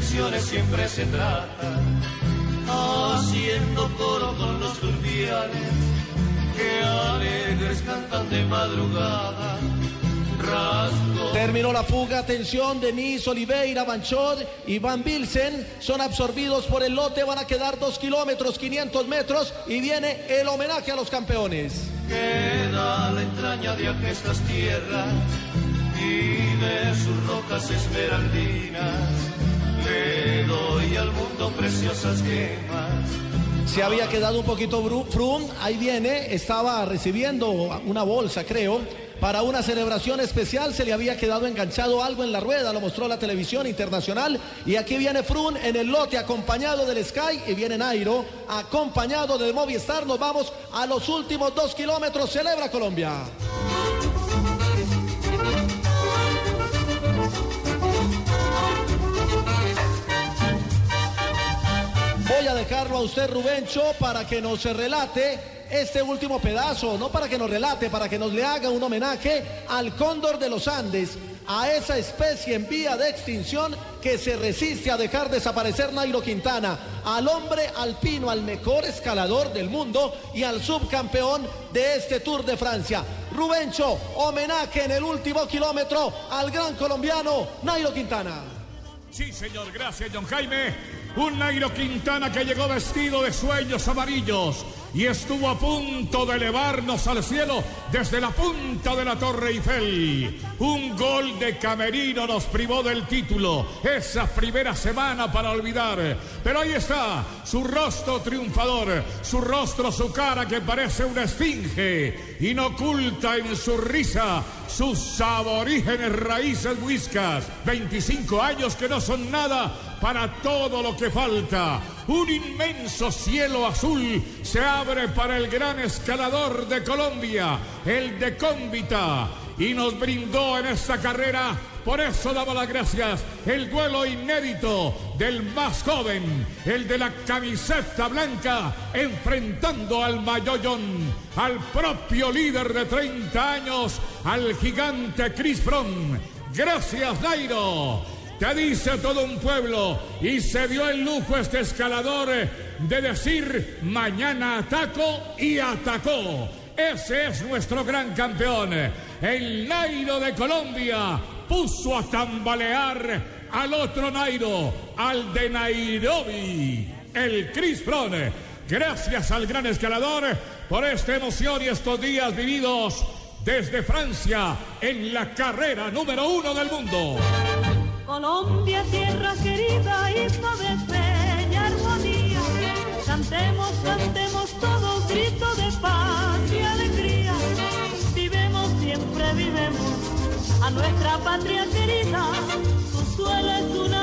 Elecciones siempre se trata, haciendo coro con los turbiales, que alegres cantan de madrugada. Rasgo Terminó la fuga, atención, Denis, Oliveira, Banchot y Van Bilsen son absorbidos por el lote, van a quedar dos kilómetros, 500 metros y viene el homenaje a los campeones. queda la entraña de aquestas tierras y de sus rocas esmeraldinas. Le doy al mundo preciosas gemas. Se había quedado un poquito Froome, ahí viene, estaba recibiendo una bolsa, creo, para una celebración especial, se le había quedado enganchado algo en la rueda, lo mostró la televisión internacional, y aquí viene Froome en el lote acompañado del Sky, y viene Nairo acompañado del Movistar, nos vamos a los últimos dos kilómetros, celebra Colombia. Voy a dejarlo a usted, Rubencho, para que nos relate este último pedazo, no para que nos relate, para que nos le haga un homenaje al cóndor de los Andes, a esa especie en vía de extinción que se resiste a dejar desaparecer Nairo Quintana, al hombre alpino, al mejor escalador del mundo y al subcampeón de este Tour de Francia. Rubencho, homenaje en el último kilómetro al gran colombiano Nairo Quintana. Sí, señor, gracias, John Jaime. Un Nairo Quintana que llegó vestido de sueños amarillos y estuvo a punto de elevarnos al cielo desde la punta de la Torre Eiffel. Un gol de Camerino nos privó del título esa primera semana para olvidar. Pero ahí está, su rostro triunfador, su rostro, su cara que parece una esfinge, inoculta en su risa sus aborígenes raíces muiscas. 25 años que no son nada para todo lo que falta. Un inmenso cielo azul se abre para el gran escalador de Colombia, el de Cómbita, y nos brindó en esta carrera. Por eso damos las gracias. El duelo inédito del más joven, el de la camiseta blanca, enfrentando al Mayollón, al propio líder de 30 años, al gigante Chris Froome. Gracias, Nairo. Te dice todo un pueblo y se dio el lujo este escalador de decir mañana ataco y atacó. Ese es nuestro gran campeón. El Nairo de Colombia puso a tambalear al otro Nairo, al de Nairobi, el Chris Froome. Gracias al gran escalador por esta emoción y estos días vividos desde Francia en la carrera número uno del mundo. Colombia, tierra querida, himno de y armonía. Cantemos, cantemos todos, grito de paz y alegría. Vivemos, siempre vivemos a nuestra patria querida. Su suelo es una.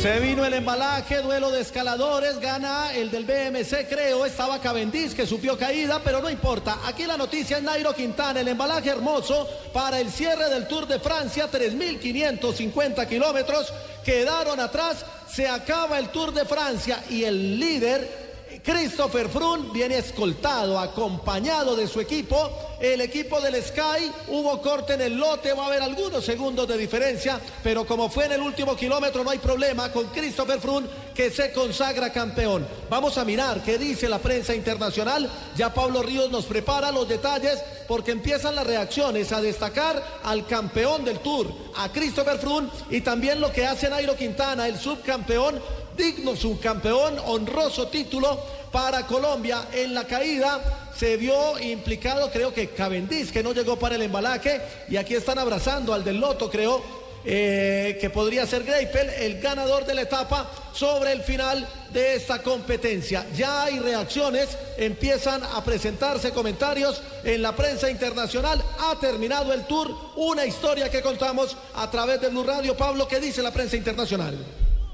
Se vino el embalaje, duelo de escaladores, gana el del BMC, creo, estaba Cavendish que sufrió caída, pero no importa. Aquí la noticia es Nairo Quintana, el embalaje hermoso para el cierre del Tour de Francia, 3.550 kilómetros, quedaron atrás, se acaba el Tour de Francia y el líder Christopher Froome viene escoltado, acompañado de su equipo. El equipo del Sky hubo corte en el lote, va a haber algunos segundos de diferencia, pero como fue en el último kilómetro no hay problema con Christopher Froome que se consagra campeón. Vamos a mirar qué dice la prensa internacional. Ya Pablo Ríos nos prepara los detalles porque empiezan las reacciones a destacar al campeón del Tour, a Christopher Froome y también lo que hace Nairo Quintana, el subcampeón digno subcampeón, honroso título para Colombia. En la caída se vio implicado, creo que Cavendish, que no llegó para el embalaje, y aquí están abrazando al del Loto, creo. eh, que podría ser Greipel, el ganador de la etapa sobre el final de esta competencia. Ya hay reacciones, empiezan a presentarse comentarios en la prensa internacional. Ha terminado el tour, una historia que contamos a través de Blue Radio. Pablo, ¿qué dice la prensa internacional?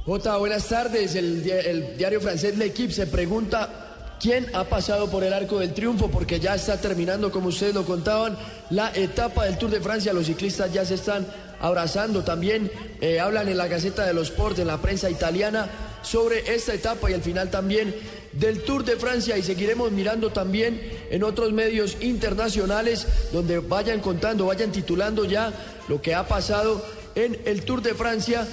Jota, buenas tardes. El, el diario francés L'Equipe se pregunta quién ha pasado por el arco del triunfo, porque ya está terminando, como ustedes lo contaban, la etapa del Tour de Francia. Los ciclistas ya se están abrazando. También eh, hablan en la Gaceta de los Sports, en la prensa italiana, sobre esta etapa y al final también del Tour de Francia y seguiremos mirando también en otros medios internacionales donde vayan contando, vayan titulando ya lo que ha pasado en el Tour de Francia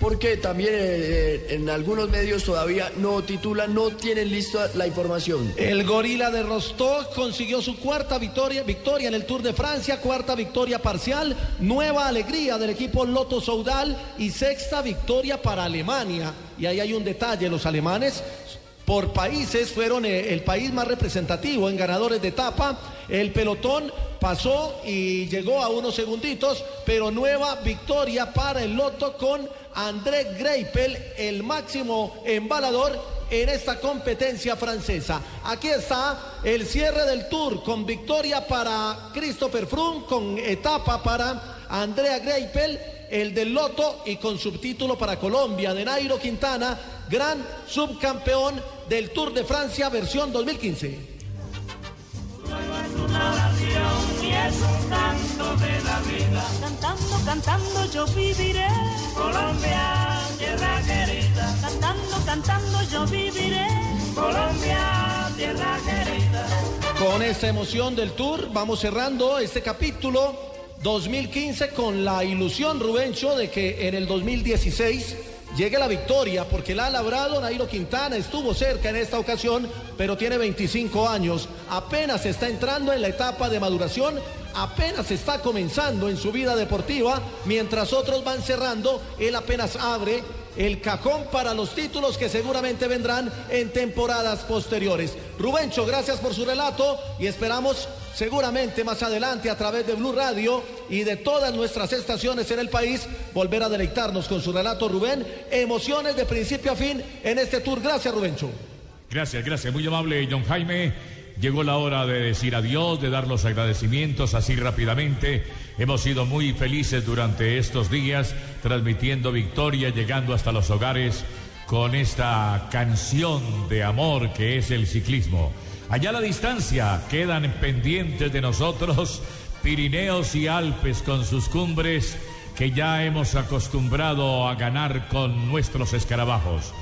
porque también eh, eh, en algunos medios todavía no titulan, no tienen lista la información. El gorila de Rostov consiguió su cuarta victoria, victoria en el Tour de Francia, cuarta victoria parcial, nueva alegría del equipo Loto Soudal y sexta victoria para Alemania. Y ahí hay un detalle, los alemanes por países fueron eh, el país más representativo en ganadores de etapa. El pelotón pasó y llegó a unos segunditos, pero nueva victoria para el Loto con André Greipel, el máximo embalador en esta competencia francesa. Aquí está el cierre del tour con victoria para Christopher Froome, con etapa para Andrea Greipel, el del Loto y con subtítulo para Colombia de Nairo Quintana, gran subcampeón del Tour de Francia versión 2015. Cantando, cantando yo viviré. Colombia, tierra querida. Cantando, cantando yo viviré. Colombia, tierra querida. Con esta emoción del tour vamos cerrando este capítulo 2015 con la ilusión, Rubencho, de que en el 2016 llegue la victoria, porque la ha labrado Nairo Quintana, estuvo cerca en esta ocasión, pero tiene 25 años, apenas está entrando en la etapa de maduración, apenas está comenzando en su vida deportiva, mientras otros van cerrando, él apenas abre el cajón para los títulos que seguramente vendrán en temporadas posteriores. Rubencho, gracias por su relato y esperamos seguramente más adelante a través de Blue Radio y de todas nuestras estaciones en el país volver a deleitarnos con su relato, Rubén. Emociones de principio a fin en este tour. Gracias, Rubencho. Gracias, gracias. Muy amable, John Jaime. Llegó la hora de decir adiós, de dar los agradecimientos así rápidamente. Hemos sido muy felices durante estos días, transmitiendo victoria, llegando hasta los hogares con esta canción de amor que es el ciclismo. Allá a la distancia quedan pendientes de nosotros Pirineos y Alpes con sus cumbres que ya hemos acostumbrado a ganar con nuestros escarabajos.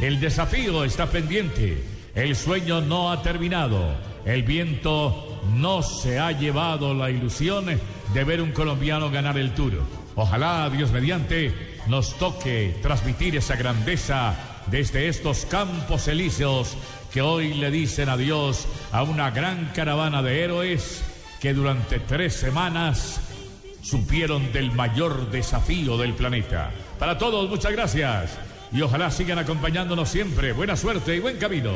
El desafío está pendiente. El sueño no ha terminado. El viento no se ha llevado la ilusión de ver un colombiano ganar el Tour. Ojalá, Dios mediante, nos toque transmitir esa grandeza desde estos campos elíseos que hoy le dicen adiós a una gran caravana de héroes que durante tres semanas supieron del mayor desafío del planeta. Para todos, muchas gracias y ojalá sigan acompañándonos siempre. Buena suerte y buen camino.